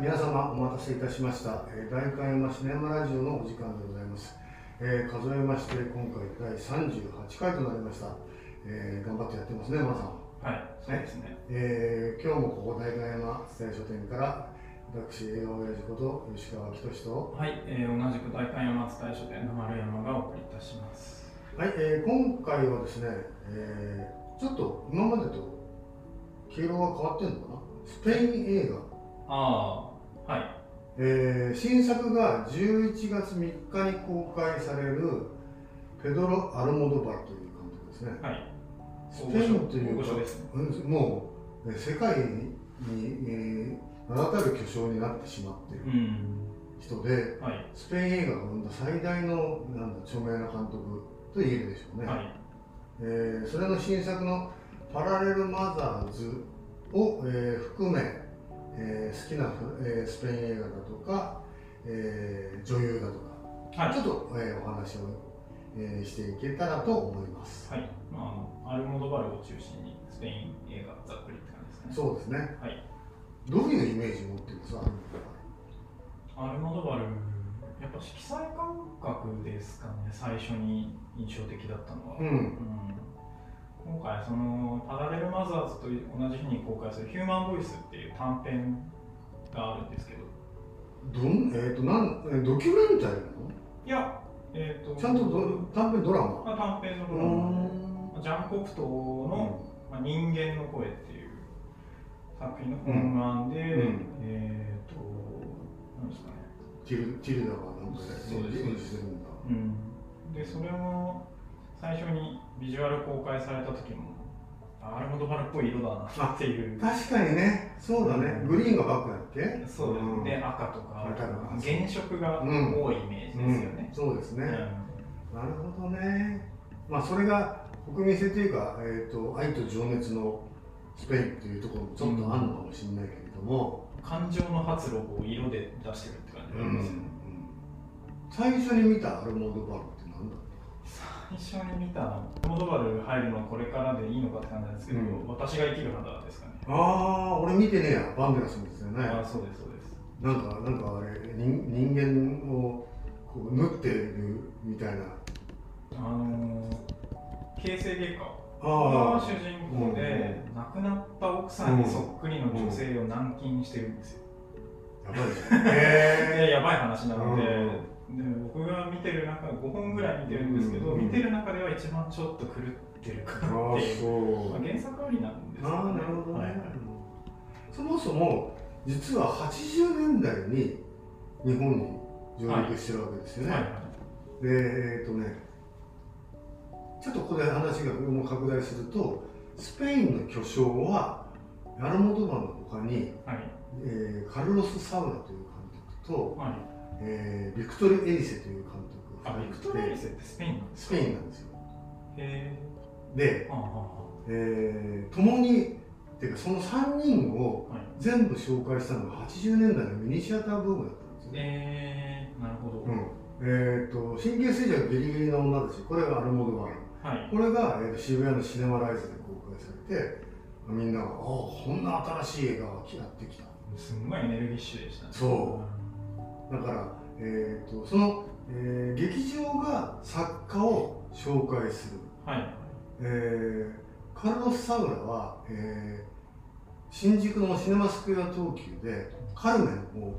皆様お待たせいたしました、えー、大観山シネマラジオのお時間でございます、えー数えまして今回第38回となりました、えー頑張ってやってますねマナさん、はい、そうですね。えー今日もここ大観山伝え書店から私映画親父こと吉川仁とはい、えー同じく大観山伝え書店の丸山がお送りいたします。はい、えー今回はですね、えーちょっと今までと経路が変わってるのかな？スペイン映画。あ。えー新作が11月3日に公開されるペドロ・アルモドバルという監督ですね。はい。スペインというかね。うんもうえー世界に、えー名だたる巨匠になってしまっているうん。人で、はい。スペイン映画が生んだ最大のなんだ著名な監督と言えるでしょうね。はい。えーそれの新作の「パラレル・マザーズを」えー含め、えー好きな、えースペイン映画だとか、えー女優だとか、はいちょっと、えーお話を、えーしていけたらと思います。はい。まああの、アルモドバルを中心にスペイン映画ざっくりって感じですね。そうですね。はい。どういうイメージを持ってるんですかアルモドバル、やっぱ色彩感覚ですかね、最初に印象的だったのは。うんうん今回そのパラレルマザーズと同じ日に公開する「ヒューマンボイス」っていう短編があるんですけど。どん、えー、となんえードキュメンタリーいやえっ、と。なのちゃんとど短編ドラマ？まあ短編のうドラマジャン・コプトの、まあ、人間の声っていう作品の本案で、うん。えっ、となんですかね、ティルティルダがなんかそうです演じてるんだ。うん、でそれも最初にビジュアル公開された時もあアルモドバルっぽい色だなっていう。確かにね、そうだね。グリーンがバックだっけ？そうです、ん。で赤とか原色が多いイメージですよね、そうですね、うん。なるほどね。まあそれが国民性というか、えー、と愛と情熱のスペインというところもちょっとあるのかもしれないけれども、感情の発露を色で出してるって感じうなんんですよね、最初に見たアルモードバル最初に見たモドバル入るのこれからでいいのかって感じなんですけど、うん。私が生きる肌ですかね、たああ俺見てねえや。バンデラスですよね。あそうですそうです。なんかなんかあれ人人間をこう縫ってるみたいな。あのー、形成外科。あが主人公で、亡くなった奥さんにそっくりの女性を軟禁してるんですよ、やばいですね。へでやばい話なので,、うんで僕が見てる中5本ぐらい見てるんですけど、うん見てる中では一番ちょっと狂ってるかなっていう、そう。まあ、原作ありなんですけああなるほどね、はい。はいそもそも実は80年代に日本に上陸してるわけですよね、はい。はいでえっ、とねちょっとここで話がもう拡大するとスペインの巨匠はヤルモドバの他に、はい。えーカルロス・サウラという監督と、はいえービクトル・エリセという監督があビクトリアリセってスペインなんですスペインなんですよ。へでえ、あああえー共にっていうかその3人を全部紹介したのが80年代のミニシアターブームだったんですよ。ね。えー、なるほど、うん。えー、と神経衰弱ギリギリの女たちこれがアルモドバルはい。これが、えーと渋谷のシネマライズで公開されてみんなが「ああこんな新しい映画がやってきた」すんごいエネルギッシュでしたね。そだから、えー、とその、えー劇場が作家を紹介する、はい。えーカルロス・サウラは、えー新宿のシネマスクエア東急で「カルメンを」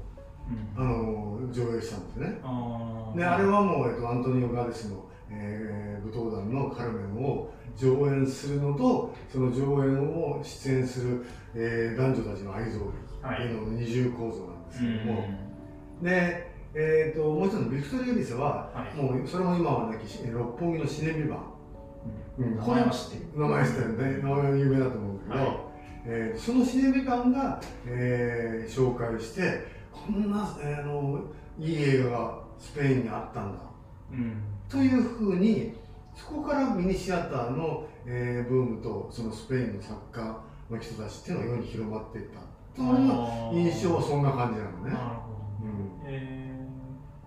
うん。あの上映したんですね。あー。であれはもう、えっと、アントニオ・ガデスの、えー舞踏団の「カルメン」を上演するのとその上演を出演する、えー男女たちの愛憎劇っていうのの二重構造なんですけども、で、えー、ともう一つのビクトリー・エリセははい。もうそれも今はなきし六本木のシネビバンうん。うん名前は知ってる。名前してるね。名前は有名だと思うけど、はい。えーそのシネビバンが、えー紹介してこんな、えーあのいい映画がスペインにあったんだ。うん。というふうにそこからミニシアターの、えーブームとそのスペインの作家の人たちっていうのが世に広まっていった。という印象はそんな感じなのね。うん。え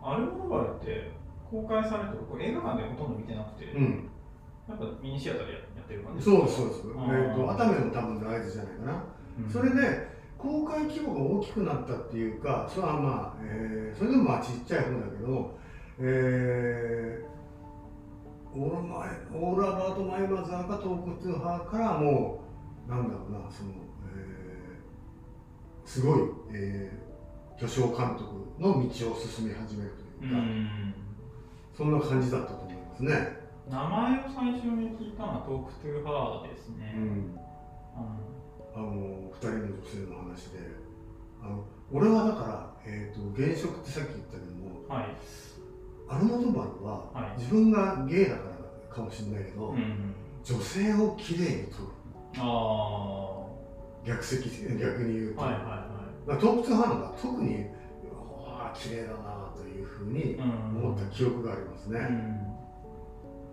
ー、アルモドバルって公開されて僕映画館でほとんど見てなくて、うん、やっぱミニシアターでやってる感じそうですそうです。えあー。っ、と熱海も多分大豆じゃないかな。うん。それで公開規模が大きくなったっていうかそれはまあ、えー、それでもまあちっちゃい方だけど、えー、オーラマイオールアバウト・マイマザーがトークトゥーハーからもうなんだろうなその、えー、すごい、えー、巨匠監督の道を進み始めるというか、うそんな感じだったと思いますね。名前を最初に聞いたのはトークトゥーハーですね。うん、あの2人の女性の話で。あの俺はだから、えーと、現職ってさっき言ったけども、はい、アルモドバルは、はい、自分がゲイだからかもしれないけど、うん、女性をきれいに撮る。あ逆席逆に言うと、はいはいはい、トークトゥーハーのが特にああ綺麗だなというふうに思った記憶がありますね。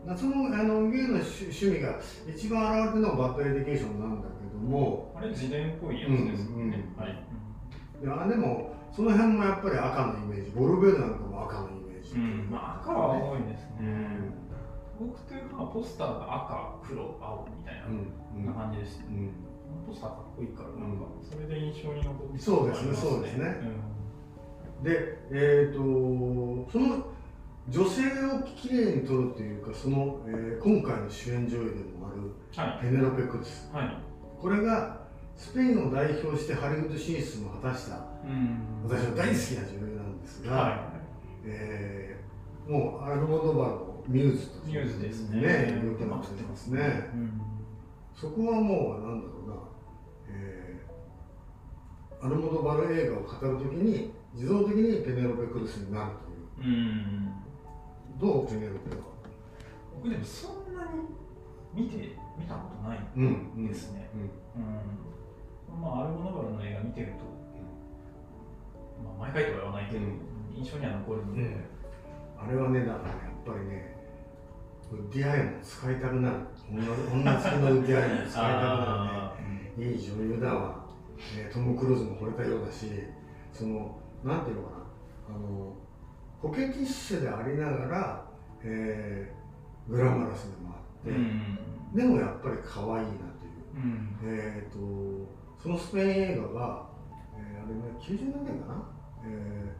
うん。そのあのゲイの趣味が一番現れてるのはバッドエデュケーションなんだけどもあれ自伝っぽいやつですよね、うんうん、はい。いやでもその辺もやっぱり赤のイメージボルベルなんかも赤のイメージ、うん。まあ、赤は多いですね、僕というかポスターが赤黒青みたいな,、感じですね、ポスターかっこいいからなんか。それで印象に残って、ね、そうですねそうですね、でえっ、ー、とその女性をきれいに撮るというかその、えー、今回の主演女優でもある、ペネロペ・クルス、はい、これがスペインを代表してハリウッド進出も果たした、うん、私の大好きな女優なんですが、はい、えー、もうアルモドバのミューズとミューズですね。ねよくなってますね、うん、そこはもうなんだろうな、えー、アルモドバル映画を語るときに自動的にペネロペ・クルスになるという、うん。どう決めるけど僕でもそんなに見て見たことないですね、うん、うん、まあアルモドバルの映画見てると、まあ、毎回とは言わないけど、印象には残るので、あれはねだからやっぱりねウディアレンも使いたくなる女好きのウッディアレンも使いたくなるね。いい女優だわ、ね、トム・クルーズも惚れたようだしそのなんていうのかな。あのコケティッシュでありながら、えー、グラマラスでもあって、うん、でもやっぱり可愛いなという、うん、えーと、そのスペイン映画が、えー、あれね90年代かな、え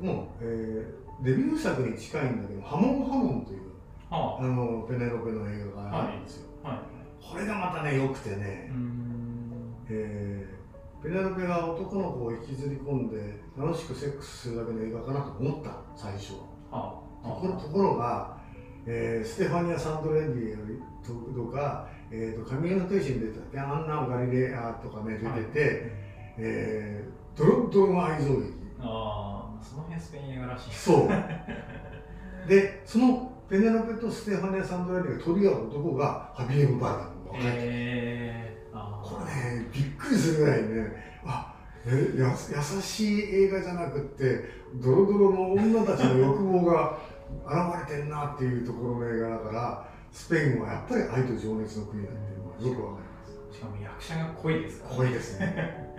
ー、もう、えー、デビュー作に近いんだけど「ハモンハモン」という、はあ、あ。のペネロペの映画があるんですよ、はい。はい、これがまたねよくてね、えーペネロペが男の子を引きずり込んで楽しくセックスするだけの映画かなと思った最初は、ところところが、えー、ステファニア・サンドレンディとか、えーと、神の天使に出てたアンナ・ガリレアとかね出てて、はい、えー、ドロッドの愛憎劇。ああその辺スペイン映画らしい。そう。でそのペネロペとステファニア・サンドレンディが取り合う男がハビエム・バルダの若い、えー。これねびっくりするぐらいねあえや優しい映画じゃなくってドロドロの女たちの欲望が現れてんなっていうところの映画だからスペインはやっぱり愛と情熱の国だっていうのはよくわかります。しかも役者が濃いですから、ね、濃いですね。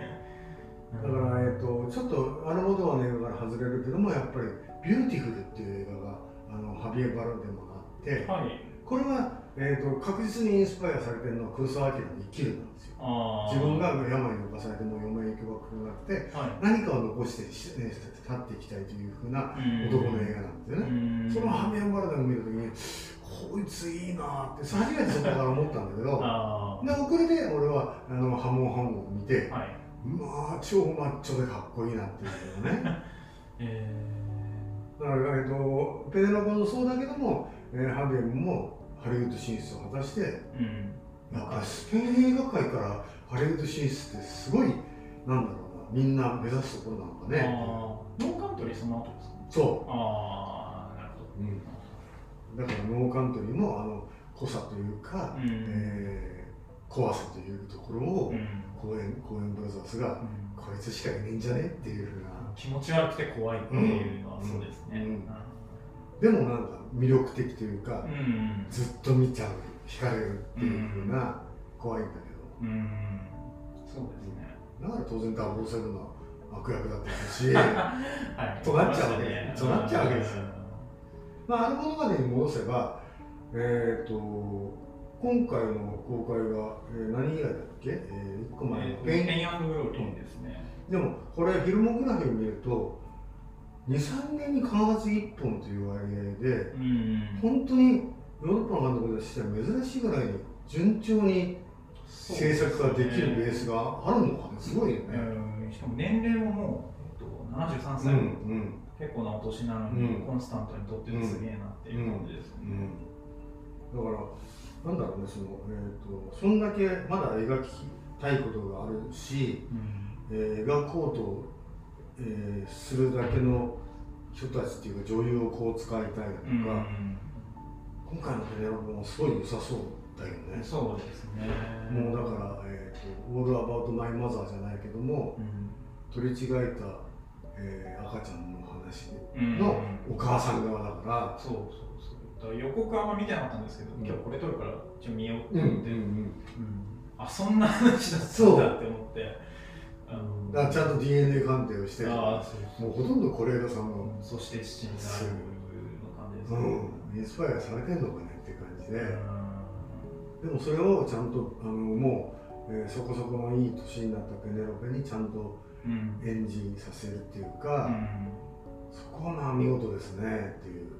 だから、えーと、ちょっとアルモドバルの映画から外れるけどもやっぱり「ビューティフル」っていう映画があのハビエル・バルデムであって、はい、これは、えーと、確実にインスパイアされてるのは黒澤明の「生きる」なんですよ。自分が病に侵されても嫁影響が来なくて、はい、何かを残して、ね、立っていきたいというふうな男の映画なんですよね。そのハミアン・バラダを見た時にこいついいなって初めてそこから思ったんだけど で遅れて俺はあのハモンハモンを見て、はい、まあ超マッチョでかっこいいなっていうのね、えー、だから、えっと、ペネロコもそうだけども、えー、ハビエムもハリウッド進出を果たして、うん。なんかスペイン映画界からハリウッド進出ってすごいなんだろうなみんな目指すところなのかね。ノーカントリーその後ですか？そう。ああなるほど、うん、だからノーカントリーもあの濃さというか、うん、えー、怖さというところを、うん、公園公園ブラザーズが、うん、こいつしかいねえんじゃねっていうふうな。気持ち悪くて怖いっていうのはそうですね、でもなんか魅力的というか、ずっと見ちゃう惹かれるっていうふうな怖いんだけど、うん、そうですね。だから当然ダブルオーセブンの悪役だったし、はい、となっちゃうわけ、ね、となっちゃうわけですよ、まあ、あの物語に戻せばえっ、ー、と今回の公開が、えー、何以来だっけ、えー、1個前の。ペイン、ペイングローリーですね、でもこれフィルモグラフィー見ると23年に必ず1本という割合で、うん、本当にヨーロッパの監督としては珍しいぐらいに順調に制作ができるベースがあるのかね？すごいよね、しかも年齢ももう、えっと、73歳、うんうん、結構なお年なのに、コンスタントにとってすげえなっていう感じですね、だからなんだろうねその、えーと、そんだけまだ描きたいことがあるし、うん、えー、描こうと、えー、するだけの人たちっていうか女優をこう使いたいだとか、うん、今回のペネロペもすごい良さそうだよね。そうですね。もうだから、えーと「オールアバウト・マイ・マザー」じゃないけども、うん、取り違えた、えー、赤ちゃんの話のお母さん側だから、そうそう予告はあんま見てなかったんですけど、今日これ撮るからちょっと見ようって思って、あそんな話だったんだって思って。あのだちゃんと DNA 鑑定をしてあもうほとんど是枝さんの、そして七になるの感じですうん、インスパイアされてんのかねって感じで、でもそれをちゃんとあのもう、えー、そこそこのいい年になったペネロペにちゃんと演じさせるっていうか、うん、そこはまあ見事ですねっていう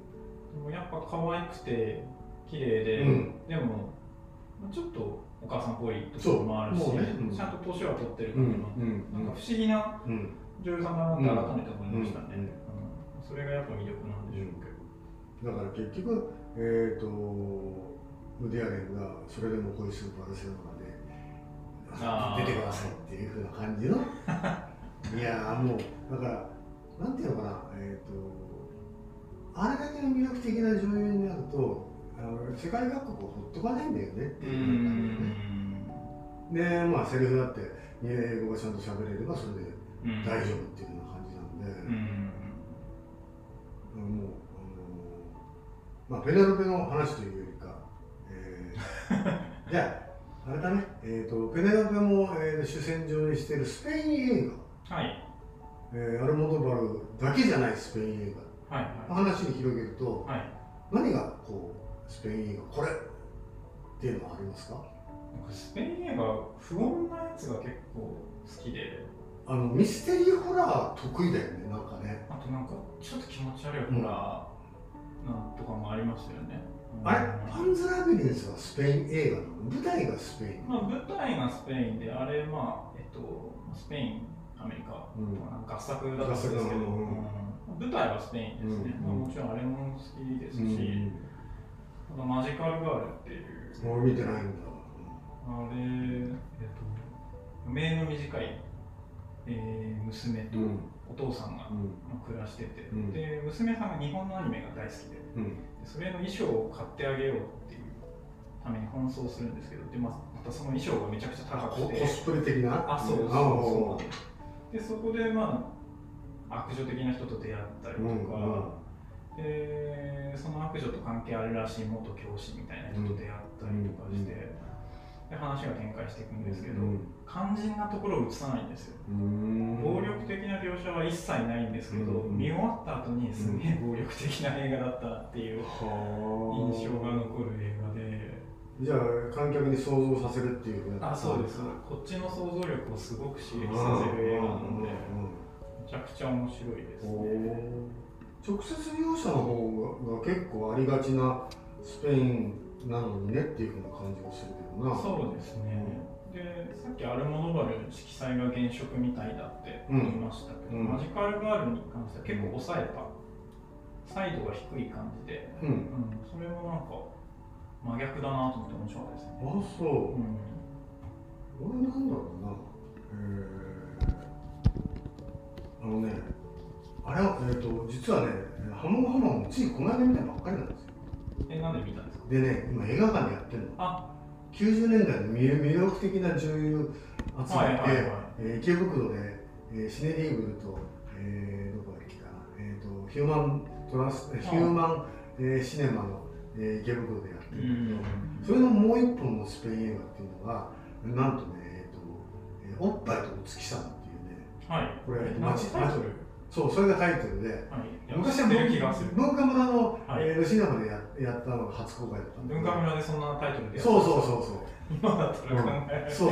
もやっぱ可愛くて綺麗で、うん、でもちょっとお母さんっぽいところもあるし、ねうん、ちゃんと年は取ってる感じの、うん、なんか不思議な女優さんだなって改めて思いましたね、それがやっぱ魅力なんでしょうけど、だから結局えっ、ー、とウディアレンがそれでも恋するバルセロナで出てくださいっていうふうな感じの。いやもうだからなんていうのかなえっ、ー、とあれだけの魅力的な女優になるとあの世界各国をほっとかないんだよね。っていう感じでねでまあセリフだって英語がちゃんと喋れればそれで大丈夫っていうような感じなんで、うん、もうあのまあペネロペの話というよりか、えー、じゃああれだね、えーと、ペネロペも、えー、主戦場にしているスペイン映画、はい。えー、アルモドバルだけじゃないスペイン映画話に広げると、はい、何がこうスペイン映画これっていうのはありますか？スペイン映画不穏なやつが結構好きで。あのミステリーホラー得意だよねなんかね。あとなんかちょっと気持ち悪いホラーなんとかもありますよね、うん、あれパンズ・ラビリンスはスペイン映画なの？舞台がスペイン、まあ、舞台がスペインであれまあえっとスペインアメリカ、うん、合作だったんですけど、うん舞台はスペインですね、うん、まあ、もちろんあれも好きですし、うん、マジカルガールっていう。もう見てないんだ。あれ、えっと、名の短い、えー、娘とお父さんが、まあ、暮らしてて、うん、で娘さんが日本のアニメが大好きで,、でそれの衣装を買ってあげようっていうために奔走するんですけど。で、ままたその衣装がめちゃくちゃ高くて。コスプレ的な？あそうそうそう。でそこでまあ悪女的な人と出会ったりとか、うん、でその悪女と関係あるらしい元教師みたいな人と出会ったりとかして、で話が展開していくんですけど、肝心なところを映さないんですよ、暴力的な描写は一切ないんですけど、見終わった後にすげえ暴力的な映画だったっていう印象が残る映画で。じゃあ観客に想像させるっていうあそうです。こっちの想像力をすごく刺激させる映画なので、ちゃくちゃ面白いですね。直接描写の方が結構ありがちなスペインなのにねっていうふうな感じがするけどな。そうですね、でさっきアルモドバル色彩が原色みたいだって言いましたけど、うん、マジカルガールに関しては結構抑えた、サイドが低い感じで、うん、うん、それもなんか真逆だなと思って面白かったですね。あそう、うん、俺なんだろうな。えーあのね、あれは、えーと、実はね、ハモハマもついこの間見たばっかりなんですよ。え、なんで見たんですか？でね、今映画館でやってるの。あ。90年代の魅力的な女優集めて、はいはいはい、えー、池袋で、えー、シネリーブルと、えー、どこだっけかな、えーと、ヒューマントラス、ヒューマン、えー、シネマの、えー、池袋でやってる。ん。だけど、それのもう一本のスペイン映画っていうのが、なんとね、えーとえー、おっぱいとお月さんはい、これマジタイトル？そうそれがタイトルで、はい、昔は文化村の、はい。えー、吉永でややったのが初公開だった文化村でそんなタイトルでそうそうそうそう。今だったら考え、うん、そう。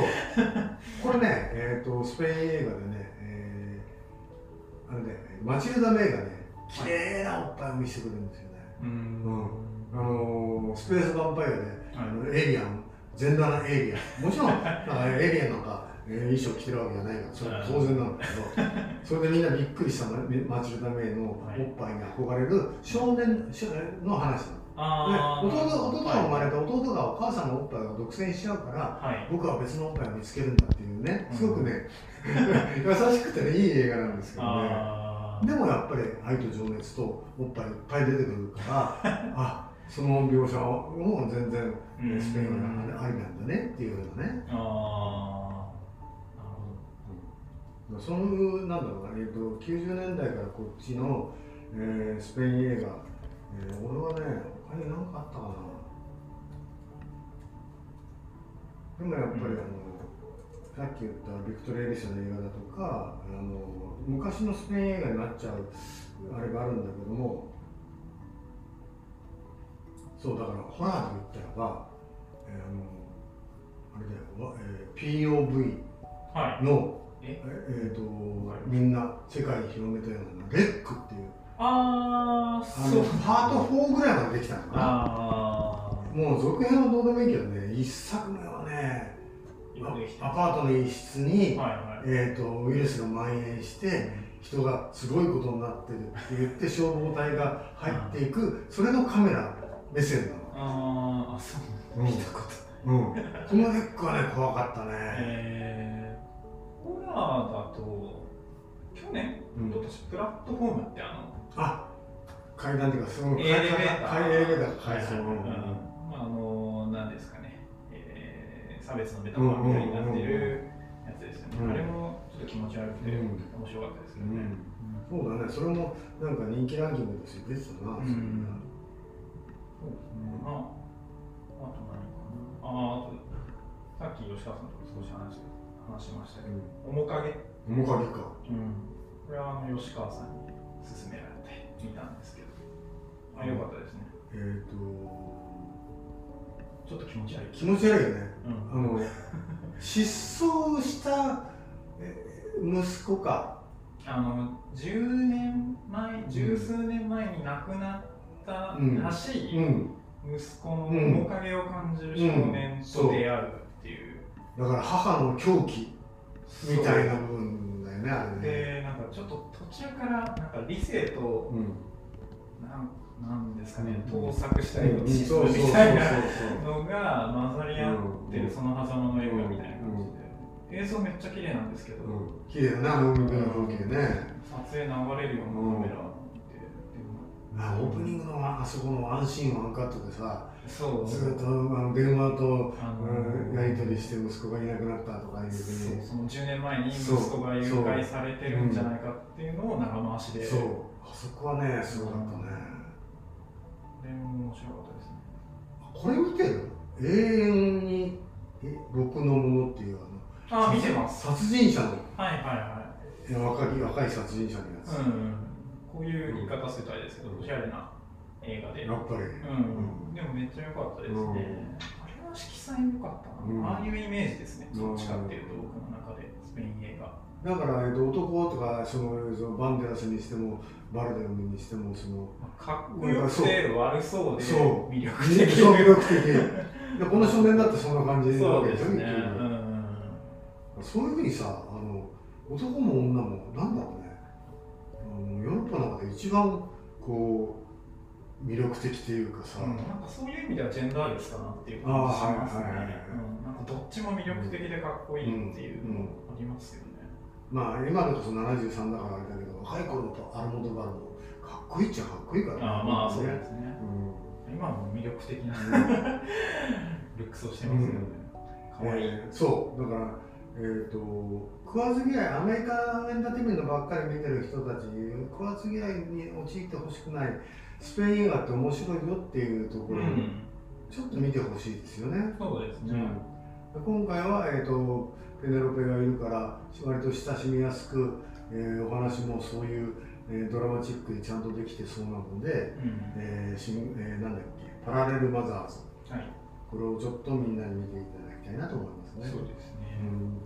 これね、えーと、スペイン映画でね、えー、あれねマチルダ・メイがね綺麗なおっぱいを見せてくれるんですよね、うん、あのー、スペースヴァンパイアで、はい、あのエイリアン全裸なエイリア。ンもちろん。なんかエイリアンなんかえー、衣装着てるわけじゃないからそれは当然なんだけどそれでみんなびっくりした マチルダ・メイのおっぱいに憧れる少年の話なの。で弟弟が生まれた弟がお母さんのおっぱいを独占しちゃうから、はい、僕は別のおっぱいを見つけるんだっていうね。すごくね、優しくてねいい映画なんですけどね。でもやっぱり愛と情熱とおっぱいいっぱい出てくるから あその描写も全然スペインはありなんだねっていうようなね。あそのなんだろうな、えーと、90年代からこっちの、えー、スペイン映画、えー、俺はね他に何かあったかな。でもやっぱり、あのさっき言ったビクトリア・エリスの映画だとかあの昔のスペイン映画になっちゃうあれがあるんだけどもそうだからホラーで言ったらば、えー、あのあれだよ、えー、POV の、はい。え？えーと、みんな世界に広めたようなレックっていう。ああそう。パート4ぐらいまでできたのかな。もう続編はどうでもいいけどね一作目はねアパートの一室に、はいはい、えーと、ウイルスが蔓延して人がすごいことになってるって言って消防隊が入っていくそれのカメラ目線なの。ああそう、見たことない、うん、このレックはね怖かったね、えー。ホラーだと去年、うん、プラットフォームってあのあ階段っていうかそのエレベーター。エレベーター階層あの何ですかね、えー、差別のメタファーみたいになってるやつですよね、うん、あれもちょっと気持ち悪くて、面白かったですけどね、そうだね。それもなんか人気ランキングとして出てたな、うん、そうですね。ああと何かな？ああとさっき吉川さんと少し話話しましたけど、面影。面影か、うん、これはあの吉川さんに勧められて見たんですけど。あよかったですね。えっ、ー、とちょっと気持ち悪い。気持ち悪いよね、うん、あの失踪した息子か。あの10年前十数年前に亡くなったらしい息子の面影を感じる少年と出会うっていう、だから母の狂気みたいな部分だよねあれねでなん。かちょっと途中からなん。か理性と、うん、なん。なん。ですかね、盗作したりみたいなのが混ざり合ってるその狭間の映画みたいな感じで、映像めっちゃ綺麗なん。ですけど、綺麗だな海辺の風景ね撮影流れるようなカメラあオープニングのあそこのワンシーンワンカットでさそう。ずっとあの電話と、あのやり取りして息子がいなくなったとかいうふうに。その10年前に息子が誘拐されてるんじゃないかっていうのを長回しで。そう。あそこはねすごかったね、でも面白かったですね。これ見てる？永遠にえ僕のものっていうあのあ見てます。殺人者の。はいはいはい。若い若い殺人者のやつ、うんこういう言い方するとあれですけど、おしゃれな映画で。やっぱり。うん。でもめっちゃ良かったですね。あれは色彩良かったな。ああいうイメージですね。どっちかっていうと、僕の中で、スペイン映画。だから、えっと、男とかそのそのバンデラスにしてもバルデムにしてもそのかっこよくて悪そうで魅力的そう魅力的でこの少年だってそんな感じなわけですよね、うん、そういうふうにさあの男も女もな一番こう魅力的というかさ、うん、なんかそういう意味ではジェンダーレスかなっていう感じしますね、なんかどっちも魅力的でかっこいいっていうのありますよね、まあ今でこそ73だからあれだけど若い頃とアルモドバルもかっこいいっちゃかっこいいからね。あまあそうですね、うん、今も魅力的なルックスをしてますよね、かわいい、えー、そうだからえーと、食わず嫌いアメリカエンターテインメントばっかり見てる人たち食わず嫌いに陥ってほしくない。スペイン映画って面白いよっていうところに、ちょっと見てほしいですよね。そうですね、うん、今回は、えーと、ペネロペがいるから割と親しみやすく、えー、お話もそういうえー、ドラマチックにちゃんとできてそうなので、うん、えーしんえー、なんだっけパラレルマザーズ、はい、これをちょっとみんなに見ていただきたいなと思いますね。そうですね、うん、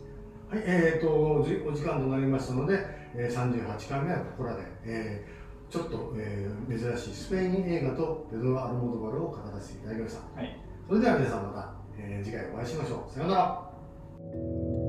はいえーと、お時間となりましたので、えー、38回目はここらで、えー、ちょっと、えー、珍しいスペイン映画とペドロ・アルモドバルを語らせていただきました。はい、それでは皆さんまた、えー、次回お会いしましょう。さようなら。